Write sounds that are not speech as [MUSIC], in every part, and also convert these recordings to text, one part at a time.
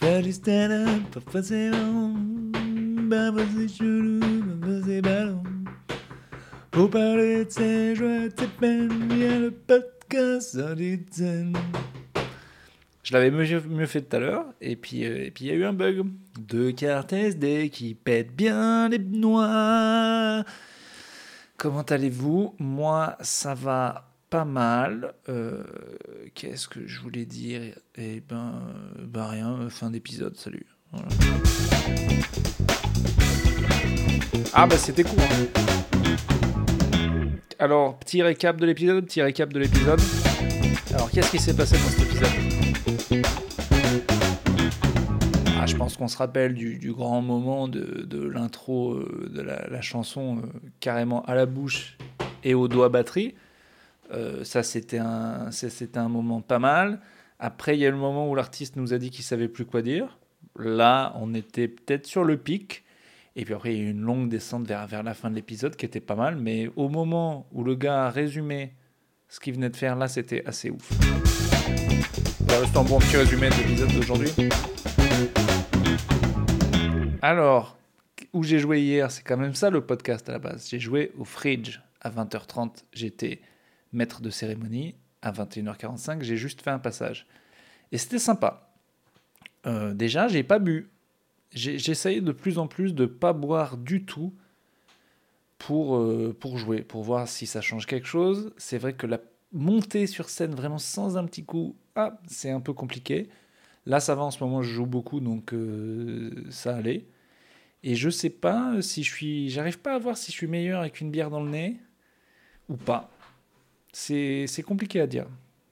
Stand-up, parfois c'est long, parfois c'est chelou, parfois c'est ballon. Pour parler de ses joies, de ses peines, il le podcast Solid Zen. Je l'avais mieux, mieux fait tout à l'heure, et puis euh, et puis il y a eu un bug. Deux cartes SD qui pètent bien les noix. Comment allez-vous? Moi, ça va pas mal. Euh, Qu'est-ce que je voulais dire? Eh ben, ben rien, euh, fin d'épisode, salut. Voilà. Ah bah c'était court. hein. Alors, petit récap de l'épisode, petit récap de l'épisode. Alors, qu'est-ce qui s'est passé dans cet épisode? Ah, Je pense qu'on se rappelle du, du grand moment de, de l'intro euh, de la, la chanson euh, carrément à la bouche et au doigt batterie. Euh, ça, c'était un, c'était un moment pas mal. Après, il y a le moment où l'artiste nous a dit qu'il savait plus quoi dire. Là, on était peut-être sur le pic. Et puis après, il y a eu une longue descente vers, vers la fin de l'épisode qui était pas mal. Mais au moment où le gars a résumé ce qu'il venait de faire, là, c'était assez ouf. Voilà, c'est un bon petit résumé de l'épisode d'aujourd'hui. Alors, où j'ai joué hier, c'est quand même ça le podcast à la base. J'ai joué au Fridge à 20h30. J'étais maître de cérémonie. À 21h45, j'ai juste fait un passage. Et c'était sympa. Euh, déjà, j'ai pas bu. J'essayais de plus en plus de pas boire du tout pour, euh, pour jouer, pour voir si ça change quelque chose. C'est vrai que la montée sur scène vraiment sans un petit coup, ah, c'est un peu compliqué. Là, ça va en ce moment, je joue beaucoup, donc euh, ça allait. Et je sais pas si je suis. J'arrive pas à voir si je suis meilleur avec une bière dans le nez ou pas. C'est compliqué à dire.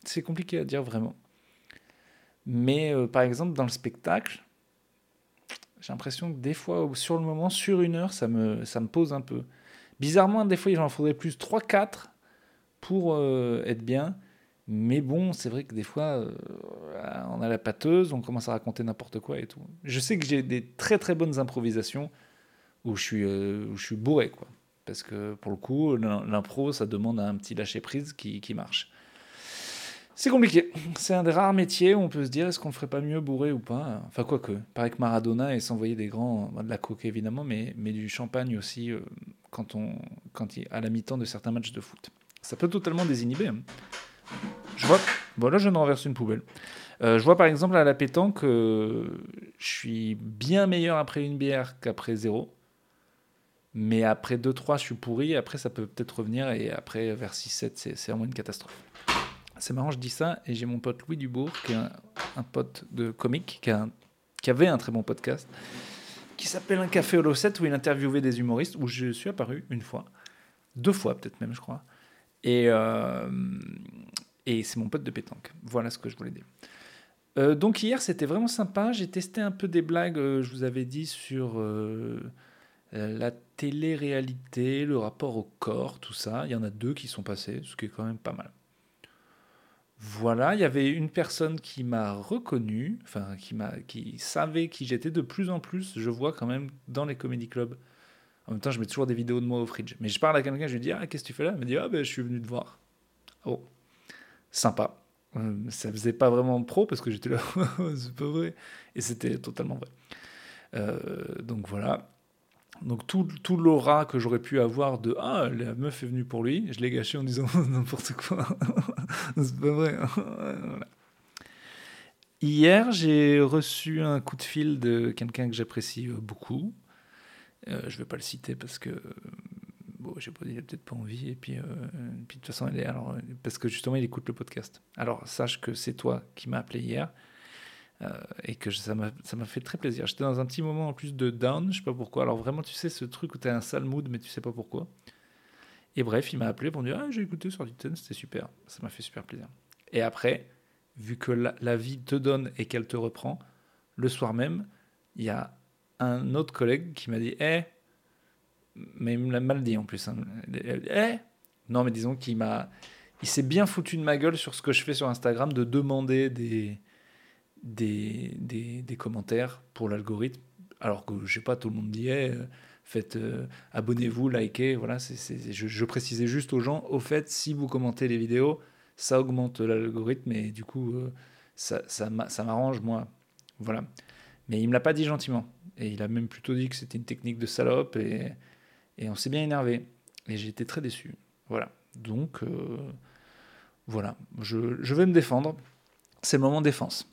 C'est compliqué à dire vraiment. Mais euh, par exemple, dans le spectacle, j'ai l'impression que des fois, sur le moment, sur une heure, ça me, ça me pose un peu. Bizarrement, des fois, il en faudrait plus 3-4 pour euh, être bien. Mais bon, c'est vrai que des fois, euh, on a la pâteuse, on commence à raconter n'importe quoi et tout. Je sais que j'ai des très très bonnes improvisations où je suis, où je suis bourré, quoi. Parce que pour le coup, l'im- l'impro, ça demande un petit lâcher-prise qui, qui marche. C'est compliqué. C'est un des rares métiers où on peut se dire est-ce qu'on ne ferait pas mieux bourré ou pas? Enfin, quoique. Pareil que Maradona et s'envoyer des grands. bah, de la coke évidemment, mais, mais du champagne aussi euh, quand on, quand il, à la mi-temps de certains matchs de foot. Ça peut totalement désinhiber. hein. Je vois. Bon, là, je viens de renverser une poubelle. Euh, je vois par exemple à la pétanque, euh, je suis bien meilleur après une bière qu'après zéro. Mais après 2-3, je suis pourri. Après, ça peut peut-être revenir. Et après, vers 6-7, c'est vraiment une catastrophe. C'est marrant, je dis ça. Et j'ai mon pote Louis Dubourg, qui est un, pote de comique, qui, a un- qui avait un très bon podcast, qui s'appelle Un café au Losset, où il interviewait des humoristes, où je suis apparu une fois. Deux fois, peut-être même, je crois. Et, euh, et c'est mon pote de pétanque. Voilà ce que je voulais dire. Euh, donc hier, c'était vraiment sympa. J'ai testé un peu des blagues, euh, je vous avais dit, sur la télé-réalité, le rapport au corps, tout ça. Il y en a deux qui sont passés, ce qui est quand même pas mal. Voilà, il y avait une personne qui m'a reconnu, enfin qui m'a, qui savait qui j'étais de plus en plus. Je vois quand même dans les comédie clubs. En même temps, je mets toujours des vidéos de moi au fridge. Mais je parle à quelqu'un, je lui dis ah qu'est-ce que tu fais là? Il me dit ah ben je suis venu te voir. Oh, sympa. Euh, Ça faisait pas vraiment pro parce que j'étais là, [LAUGHS] c'est pas vrai. Et c'était totalement vrai. Euh, donc voilà. Donc tout, tout l'aura que j'aurais pu avoir de ah la meuf est venue pour lui, je l'ai gâché en disant [LAUGHS] n'importe quoi. [LAUGHS] c'est pas vrai. [LAUGHS] Hier, j'ai reçu un coup de fil de quelqu'un que j'apprécie euh, beaucoup. Euh, je vais pas le citer parce que euh, bon, j'ai pas, il a peut-être pas envie et puis, euh, de toute façon, est, alors, parce que justement, il écoute le podcast. Alors sache que c'est toi qui m'as appelé hier. Euh, et que ça m'a fait très plaisir. J'étais dans un petit moment en plus de down, je sais pas pourquoi. Alors vraiment, tu sais, ce truc où tu as un sale mood, mais tu sais pas pourquoi. Et bref, il m'a appelé pour me dire Ah, j'ai écouté sur Ditton, c'était super. Ça m'a fait super plaisir. Et après, vu que la, la vie te donne et qu'elle te reprend, le soir même, il y a un autre collègue qui m'a dit Eh, mais il me l'a mal dit en plus. Hein. Eh, non, mais disons qu'il m'a. Il s'est bien foutu de ma gueule sur ce que je fais sur Instagram de demander des, des, commentaires pour l'algorithme. Alors que, je sais pas, tout le monde dit Eh, faites euh, abonnez-vous, likez. Voilà, je, je précisais juste aux gens au fait, si vous commentez les vidéos, ça augmente l'algorithme et du coup, euh, ça, ça, m'a- ça m'arrange moi. Voilà. Mais il me l'a pas dit gentiment. Et il a même plutôt dit que c'était une technique de salope et, et on s'est bien énervé. Et j'ai été très déçu. Voilà. Donc, euh, voilà. Je, je vais me défendre. C'est le moment de défense.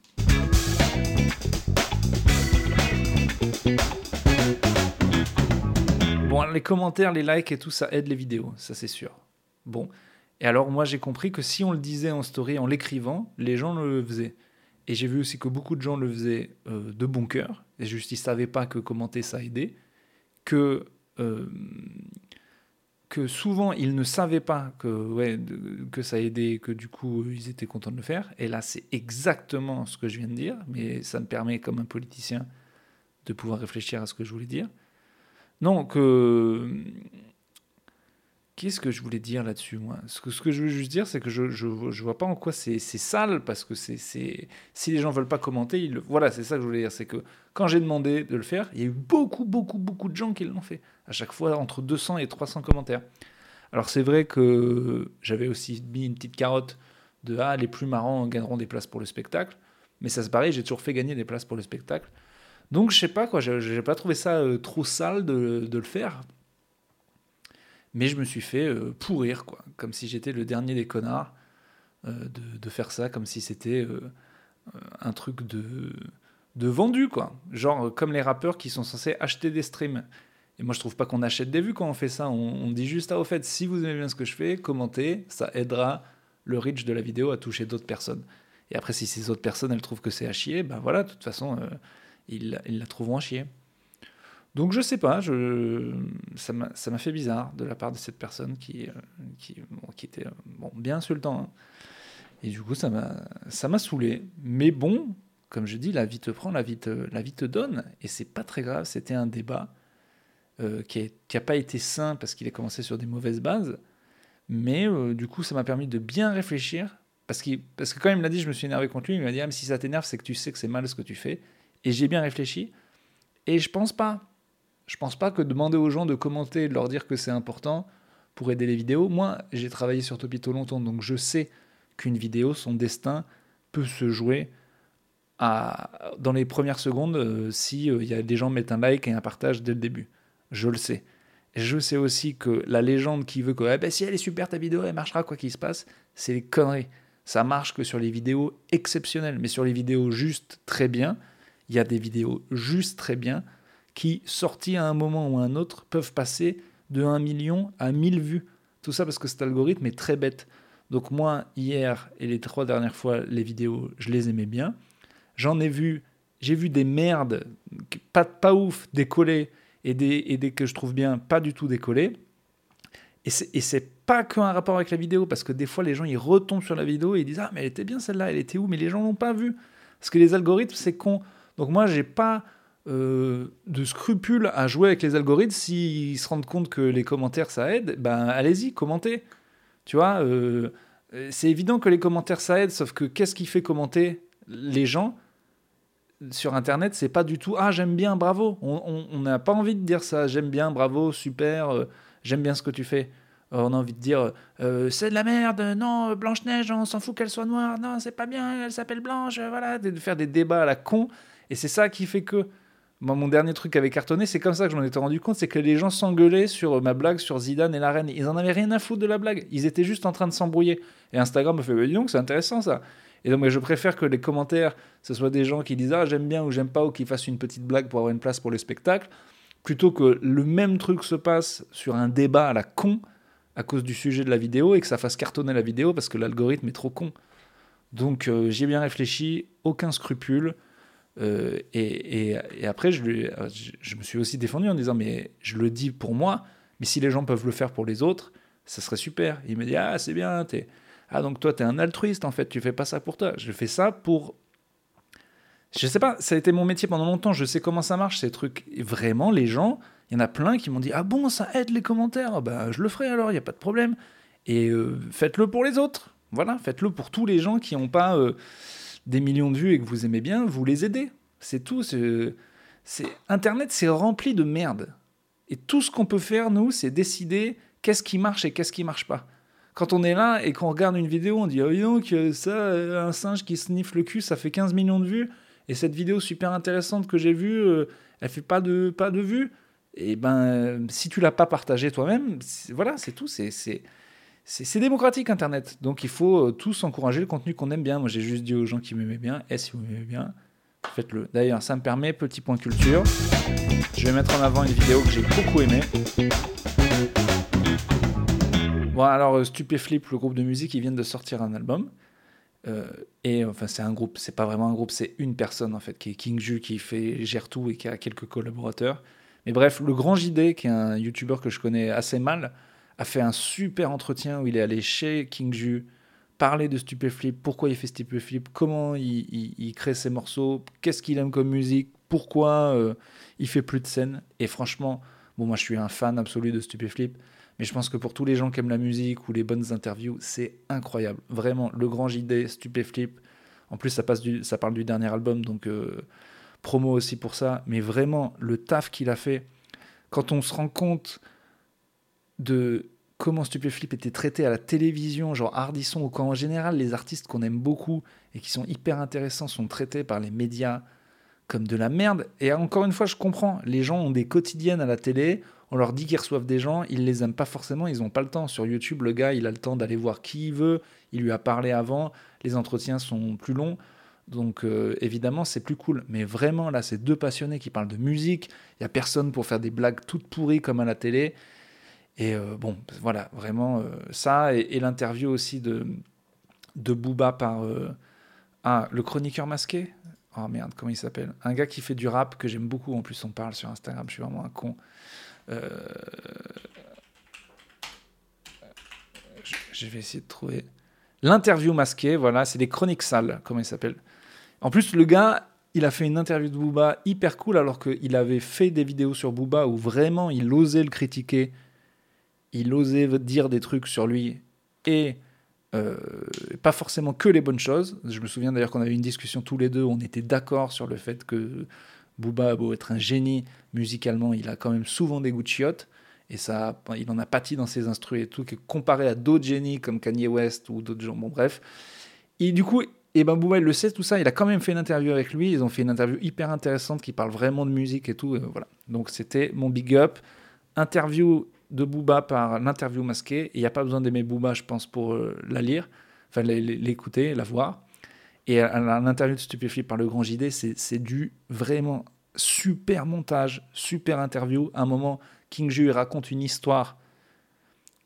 Bon, les commentaires, les likes et tout, ça aide les vidéos, ça c'est sûr. Bon. Et alors, moi, j'ai compris que si on le disait en story, en l'écrivant, les gens le faisaient. Et j'ai vu aussi que beaucoup de gens le faisaient euh, de bon cœur, et juste ils ne savaient pas que commenter ça aidait, que, euh, souvent ils ne savaient pas que, ouais, que ça aidait, que du coup ils étaient contents de le faire. Et là, c'est exactement ce que je viens de dire, mais ça me permet, comme un politicien, de pouvoir réfléchir à ce que je voulais dire. Non, que Qu'est-ce que je voulais dire là-dessus, moi ce que, ce que je veux juste dire, c'est que je ne vois pas en quoi c'est sale, parce que c'est si les gens veulent pas commenter, ils voilà, c'est ça que je voulais dire. C'est que quand j'ai demandé de le faire, il y a eu beaucoup, beaucoup, beaucoup de gens qui l'ont fait. À chaque fois, entre 200 et 300 commentaires. Alors c'est vrai que j'avais aussi mis une petite carotte de Ah, les plus marrants gagneront des places pour le spectacle. Mais ça se pareil, j'ai toujours fait gagner des places pour le spectacle. Donc je sais pas, quoi, j'ai pas trouvé ça euh, trop sale de le faire mais je me suis fait euh, pourrir, quoi. Comme si j'étais le dernier des connards euh, de, faire ça, comme si c'était euh, un truc de, de vendu, quoi. Genre comme les rappeurs qui sont censés acheter des streams. Et moi, je trouve pas qu'on achète des vues quand on fait ça. On, dit juste, ah, au fait, si vous aimez bien ce que je fais, commentez, ça aidera le reach de la vidéo à toucher d'autres personnes. Et après, si ces autres personnes, elles trouvent que c'est à chier, ben voilà, de toute façon, ils, ils la trouveront à chier. Donc je sais pas, je, ça m'a fait bizarre de la part de cette personne qui, euh, qui, était bon, bien insultant. Hein. Et du coup, ça m'a saoulé. Mais bon, comme je dis, la vie te prend, la vie te, la vie te donne. Et c'est pas très grave, c'était un débat euh, qui n'a pas été sain parce qu'il a commencé sur des mauvaises bases. Mais euh, du coup, ça m'a permis de bien réfléchir. Parce, qu parce que quand il me l'a dit, je me suis énervé contre lui. Il m'a dit ah, si ça t'énerve, c'est que tu sais que c'est mal ce que tu fais. Et j'ai bien réfléchi. Et je pense pas je pense pas que demander aux gens de commenter, de leur dire que c'est important pour aider les vidéos. Moi, j'ai travaillé sur Topito longtemps, donc je sais qu'une vidéo, son destin peut se jouer dans les premières secondes euh, si euh, des gens mettent un like et un partage dès le début. Je le sais. Et je sais aussi que la légende qui veut que eh ben, si elle est super ta vidéo, elle marchera quoi qu'il se passe, c'est les conneries. Ça marche que sur les vidéos exceptionnelles, mais sur les vidéos juste très bien, il y a des vidéos juste très bien qui, sortis à un moment ou à un autre, peuvent passer de 1 million à 1000 vues. Tout ça parce que cet algorithme est très bête. Donc moi, hier et les trois dernières fois, les vidéos, je les aimais bien. J'en ai vu, j'ai vu des merdes, pas, pas ouf, décoller, et des, et des que je trouve bien, pas du tout décoller. Et c'est pas qu'un rapport avec la vidéo, parce que des fois, les gens, ils retombent sur la vidéo et ils disent Ah, mais elle était bien celle-là, elle était où Mais les gens l'ont pas vue. Parce que les algorithmes, c'est con. Donc moi, j'ai pas euh, de scrupules à jouer avec les algorithmes, s'ils se rendent compte que les commentaires ça aide, ben allez-y, commentez. Tu vois, euh, c'est évident que les commentaires ça aide, sauf que qu'est-ce qui fait commenter les gens sur Internet C'est pas du tout ah j'aime bien, bravo. On n'a pas envie de dire ça, j'aime bien, bravo, super, euh, j'aime bien ce que tu fais. On a envie de dire c'est de la merde, non, Blanche-Neige, on s'en fout qu'elle soit noire, non, c'est pas bien, elle s'appelle Blanche, voilà, de faire des débats à la con. Et c'est ça qui fait que mon dernier truc avait cartonné, c'est comme ça que je m'en étais rendu compte, c'est que les gens s'engueulaient sur ma blague sur Zidane et la reine. Ils en avaient rien à foutre de la blague. Ils étaient juste en train de s'embrouiller. Et Instagram me fait, bah, dis donc, c'est intéressant ça. Et donc, je préfère que les commentaires, ce soit des gens qui disent, ah, j'aime bien ou j'aime pas, ou qui fassent une petite blague pour avoir une place pour le spectacle, plutôt que le même truc se passe sur un débat à la con à cause du sujet de la vidéo et que ça fasse cartonner la vidéo parce que l'algorithme est trop con. Donc, euh, j'ai bien réfléchi, aucun scrupule. Euh, et, après, je, me suis aussi défendu en disant, mais je le dis pour moi, mais si les gens peuvent le faire pour les autres, ça serait super. Il me dit, ah, c'est bien, ah, donc toi, tu es un altruiste, en fait, tu fais pas ça pour toi. Je fais ça pour... Je sais pas, ça a été mon métier pendant longtemps, je sais comment ça marche, ces trucs. Et vraiment, les gens, il y en a plein qui m'ont dit, ah bon, ça aide les commentaires, bah, je le ferai alors, il n'y a pas de problème. Et euh, faites-le pour les autres. Voilà, faites-le pour tous les gens qui n'ont pas... Euh, des millions de vues et que vous aimez bien, vous les aidez. C'est tout. C'est, Internet, c'est rempli de merde. Et tout ce qu'on peut faire, nous, c'est décider qu'est-ce qui marche et qu'est-ce qui marche pas. Quand on est là et qu'on regarde une vidéo, on dit Oh, donc, ça, un singe qui sniffe le cul, ça fait 15 millions de vues. Et cette vidéo super intéressante que j'ai vue, euh, elle fait pas de, pas de vues. Et ben, si tu l'as pas partagée toi-même, voilà, c'est tout. C'est, c'est, démocratique Internet. Donc il faut euh, tous encourager le contenu qu'on aime bien. Moi, j'ai juste dit aux gens qui m'aimaient bien, et si vous m'aimez bien, faites-le. D'ailleurs, ça me permet, petit point culture, je vais mettre en avant une vidéo que j'ai beaucoup aimée. Bon, alors, euh, Stupéflip, le groupe de musique, ils viennent de sortir un album. Euh, et enfin, c'est un groupe, c'est pas vraiment un groupe, c'est une personne en fait, qui est King Ju, qui fait, gère tout et qui a quelques collaborateurs. Mais bref, le grand JD, qui est un youtubeur que je connais assez mal, a fait un super entretien où il est allé chez King Ju, parler de Stupéflip, pourquoi il fait Stupéflip, comment il, crée ses morceaux, qu'est-ce qu'il aime comme musique, pourquoi euh, il fait plus de scènes. Et franchement, bon, moi je suis un fan absolu de Stupéflip. Mais je pense que pour tous les gens qui aiment la musique ou les bonnes interviews, c'est incroyable. Vraiment, le grand JD, Stupéflip. En plus, ça, passe du, ça parle du dernier album, donc euh, promo aussi pour ça. Mais vraiment, le taf qu'il a fait, quand on se rend compte de comment Stupéflip était traité à la télévision, genre Hardisson, ou quand en général les artistes qu'on aime beaucoup et qui sont hyper intéressants sont traités par les médias comme de la merde. Et encore une fois, je comprends, les gens ont des quotidiennes à la télé, on leur dit qu'ils reçoivent des gens, ils les aiment pas forcément, ils n'ont pas le temps. Sur YouTube, le gars, il a le temps d'aller voir qui il veut, il lui a parlé avant, les entretiens sont plus longs. Donc euh, évidemment, c'est plus cool. Mais vraiment, là, c'est deux passionnés qui parlent de musique. Il y a personne pour faire des blagues toutes pourries comme à la télé. Et euh, bon, voilà, vraiment euh, ça. Et, l'interview aussi de, de Booba par ah, le chroniqueur masqué. Oh merde, comment il s'appelle? Un gars qui fait du rap que j'aime beaucoup. En plus, on parle sur Instagram. Je suis vraiment un con. Euh, je vais essayer de trouver. L'interview masquée, voilà, c'est des chroniques sales, comment il s'appelle. En plus, le gars, il a fait une interview de Booba hyper cool, alors qu'il avait fait des vidéos sur Booba où vraiment il osait le critiquer, il osait dire des trucs sur lui, et euh, pas forcément que les bonnes choses. Je me souviens d'ailleurs qu'on avait une discussion tous les deux, on était d'accord sur le fait que Booba a beau être un génie musicalement, il a quand même souvent des goûts de chiottes. Et ça, il en a pâti dans ses instruments et tout, comparé à d'autres génies comme Kanye West ou d'autres gens. Bon, bref. Et du coup, et eh ben Booba, il le sait, tout ça. Il a quand même fait une interview avec lui. Ils ont fait une interview hyper intéressante qui parle vraiment de musique et tout. voilà. Donc, c'était mon big up. Interview de Booba par l'interview masquée. Il n'y a pas besoin d'aimer Booba, je pense, pour euh, la lire, enfin l'écouter, la voir. Et l'interview de Stupéflip par le grand JD, c'est du vraiment super montage, super interview. À un moment, King Ju raconte une histoire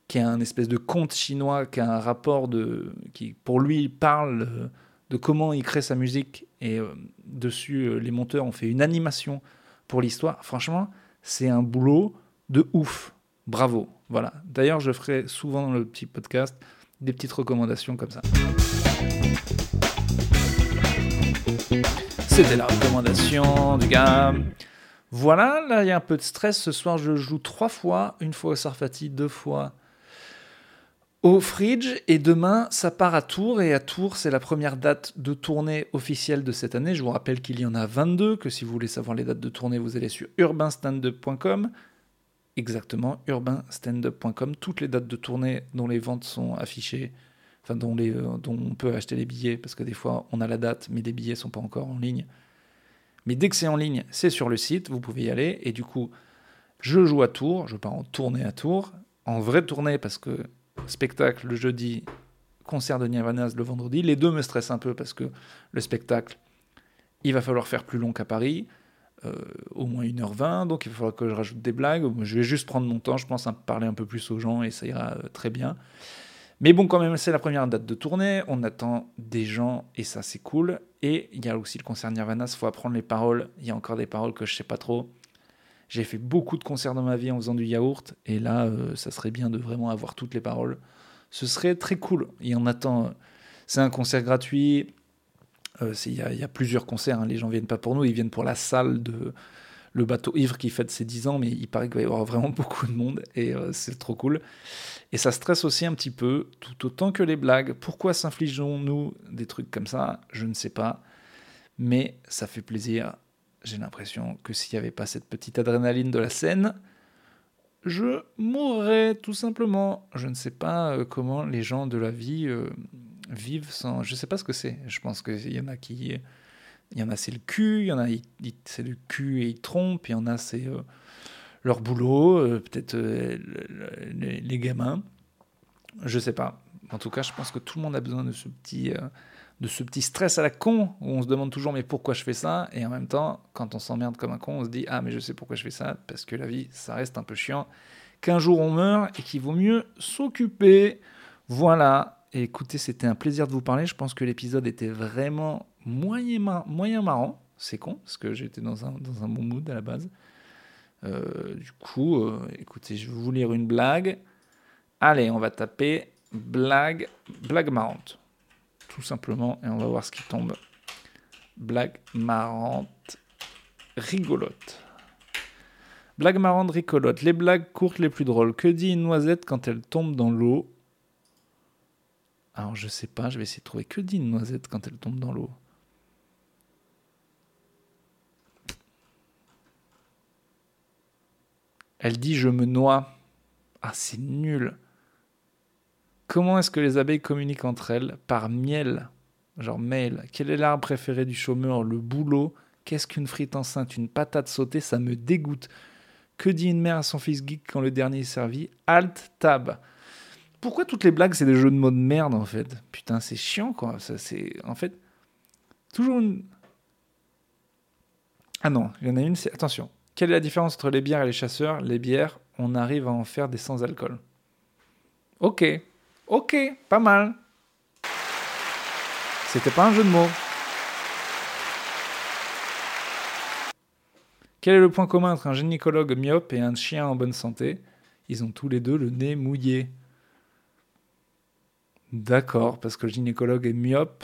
qui est un espèce de conte chinois, qui a un rapport de, qui pour lui parle de comment il crée sa musique. Et euh, dessus, euh, les monteurs ont fait une animation pour l'histoire. Franchement, c'est un boulot de ouf. Bravo. Voilà. D'ailleurs, je ferai souvent dans le petit podcast des petites recommandations comme ça. C'était la recommandation du gars. Voilà, là il y a un peu de stress. Ce soir, je joue trois fois. Une fois au Sarfati, deux fois au Fridge. Et demain, ça part à Tours. Et à Tours, c'est la première date de tournée officielle de cette année. Je vous rappelle qu'il y en a 22, que si vous voulez savoir les dates de tournée, vous allez sur urbanstandup.com. Exactement, urbanstandup.com. Toutes les dates de tournée dont les ventes sont affichées enfin dont, euh, on peut acheter les billets, parce que des fois on a la date, mais les billets sont pas encore en ligne. Mais dès que c'est en ligne, c'est sur le site, vous pouvez y aller. Et du coup, je joue à Tours, je pars en tournée à Tours, en vraie tournée parce que spectacle le jeudi, concert de Nirvana le vendredi. Les deux me stressent un peu parce que le spectacle, il va falloir faire plus long qu'à Paris, euh, au moins 1h20, donc il va falloir que je rajoute des blagues. Je vais juste prendre mon temps, je pense, à parler un peu plus aux gens et ça ira euh, très bien. Mais bon, quand même, c'est la première date de tournée. On attend des gens et ça, c'est cool. Et il y a aussi le concert Nirvana. Il faut apprendre les paroles. Il y a encore des paroles que je sais pas trop. J'ai fait beaucoup de concerts dans ma vie en faisant du yaourt. Et là, euh, ça serait bien de vraiment avoir toutes les paroles. Ce serait très cool. Et on attend. C'est un concert gratuit. Euh, il y, a plusieurs concerts. Hein. Les gens viennent pas pour nous. Ils viennent pour la salle de le bateau ivre qui fête ses 10 ans, mais il paraît qu'il va y avoir vraiment [LAUGHS] beaucoup de monde et euh, c'est trop cool. Et ça stresse aussi un petit peu, tout autant que les blagues. Pourquoi s'infligeons-nous des trucs comme ça? Je ne sais pas. Mais ça fait plaisir. J'ai l'impression que s'il n'y avait pas cette petite adrénaline de la scène, je mourrais tout simplement. Je ne sais pas euh, comment les gens de la vie vivent sans. Je ne sais pas ce que c'est. Je pense qu'il y en a qui Il y en a, c'est le cul, il y en a, c'est le cul et ils trompent, il y en a, c'est euh, leur boulot, euh, peut-être euh, les, gamins. Je sais pas. En tout cas, je pense que tout le monde a besoin de ce petit, de ce petit stress à la con où on se demande toujours mais pourquoi je fais ça? Et en même temps, quand on s'emmerde comme un con, on se dit ah mais je sais pourquoi je fais ça parce que la vie, ça reste un peu chiant. Qu'un jour on meurt et qu'il vaut mieux s'occuper. Voilà. Écoutez, c'était un plaisir de vous parler. Je pense que l'épisode était vraiment moyen, marrant. C'est con, parce que j'étais dans un, dans un bon mood à la base. Euh, du coup, euh, écoutez, je vais vous lire une blague. Allez, on va taper blague, blague marrante. Tout simplement, et on va voir ce qui tombe. Blague marrante, rigolote. Blague marrante, rigolote. Les blagues courtes les plus drôles. Que dit une noisette quand elle tombe dans l'eau? Alors, je sais pas, je vais essayer de trouver. Que dit une noisette quand elle tombe dans l'eau Elle dit je me noie. Ah, c'est nul. Comment est-ce que les abeilles communiquent entre elles Par miel? Genre mail. Quel est l'arbre préféré du chômeur? Le boulot. Qu'est-ce qu'une frite enceinte? Une patate sautée Ça me dégoûte. Que dit une mère à son fils geek quand le dernier est servi? Alt tab. Pourquoi toutes les blagues c'est des jeux de mots de merde en fait? Putain, c'est chiant quoi. Ça, c'est en fait toujours une. Ah non, il y en a une, c'est attention. Quelle est la différence entre les bières et les chasseurs? Les bières, on arrive à en faire des sans-alcool. Ok, ok, pas mal. C'était pas un jeu de mots. Quel est le point commun entre un gynécologue myope et un chien en bonne santé? Ils ont tous les deux le nez mouillé. D'accord, parce que le gynécologue est myope,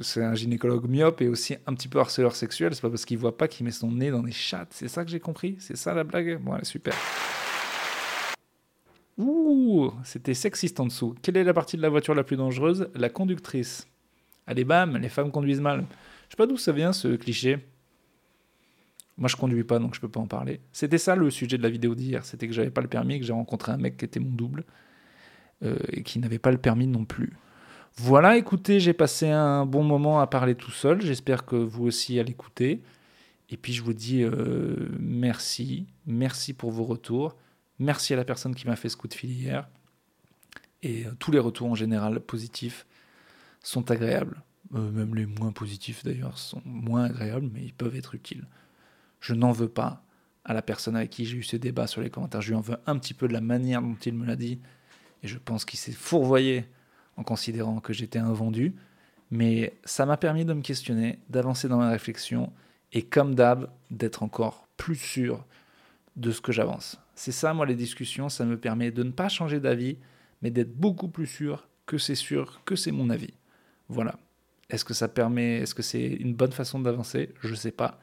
c'est un gynécologue myope et aussi un petit peu harceleur sexuel. C'est pas parce qu'il voit pas qu'il met son nez dans des chattes. C'est ça que j'ai compris C'est ça la blague? Bon, super. Ouh, c'était sexiste en dessous. Quelle est la partie de la voiture la plus dangereuse? La conductrice. Allez, bam, les femmes conduisent mal. Je sais pas d'où ça vient ce cliché. Moi, je conduis pas, donc je peux pas en parler. C'était ça le sujet de la vidéo d'hier. C'était que j'avais pas le permis, que j'ai rencontré un mec qui était mon double et qui n'avait pas le permis non plus. Voilà, écoutez, j'ai passé un bon moment à parler tout seul. J'espère que vous aussi à l'écouter. Et puis je vous dis euh, merci, merci pour vos retours. Merci à la personne qui m'a fait ce coup de fil hier. Et euh, tous les retours en général positifs sont agréables. Euh, même les moins positifs d'ailleurs sont moins agréables, mais ils peuvent être utiles. Je n'en veux pas à la personne avec qui j'ai eu ce débat sur les commentaires. Je lui en veux un petit peu de la manière dont il me l'a dit. Et je pense qu'il s'est fourvoyé en considérant que j'étais un vendu, mais ça m'a permis de me questionner, d'avancer dans ma réflexion et comme d'hab, d'être encore plus sûr de ce que j'avance. C'est ça, moi, les discussions, ça me permet de ne pas changer d'avis, mais d'être beaucoup plus sûr que c'est sûr que c'est mon avis. Voilà. Est-ce que ça permet, est-ce que c'est une bonne façon d'avancer? Je ne sais pas.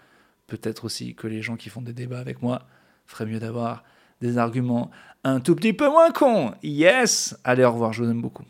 Peut-être aussi que les gens qui font des débats avec moi feraient mieux d'avoir des arguments un tout petit peu moins cons. Yes Allez, au revoir, je vous aime beaucoup.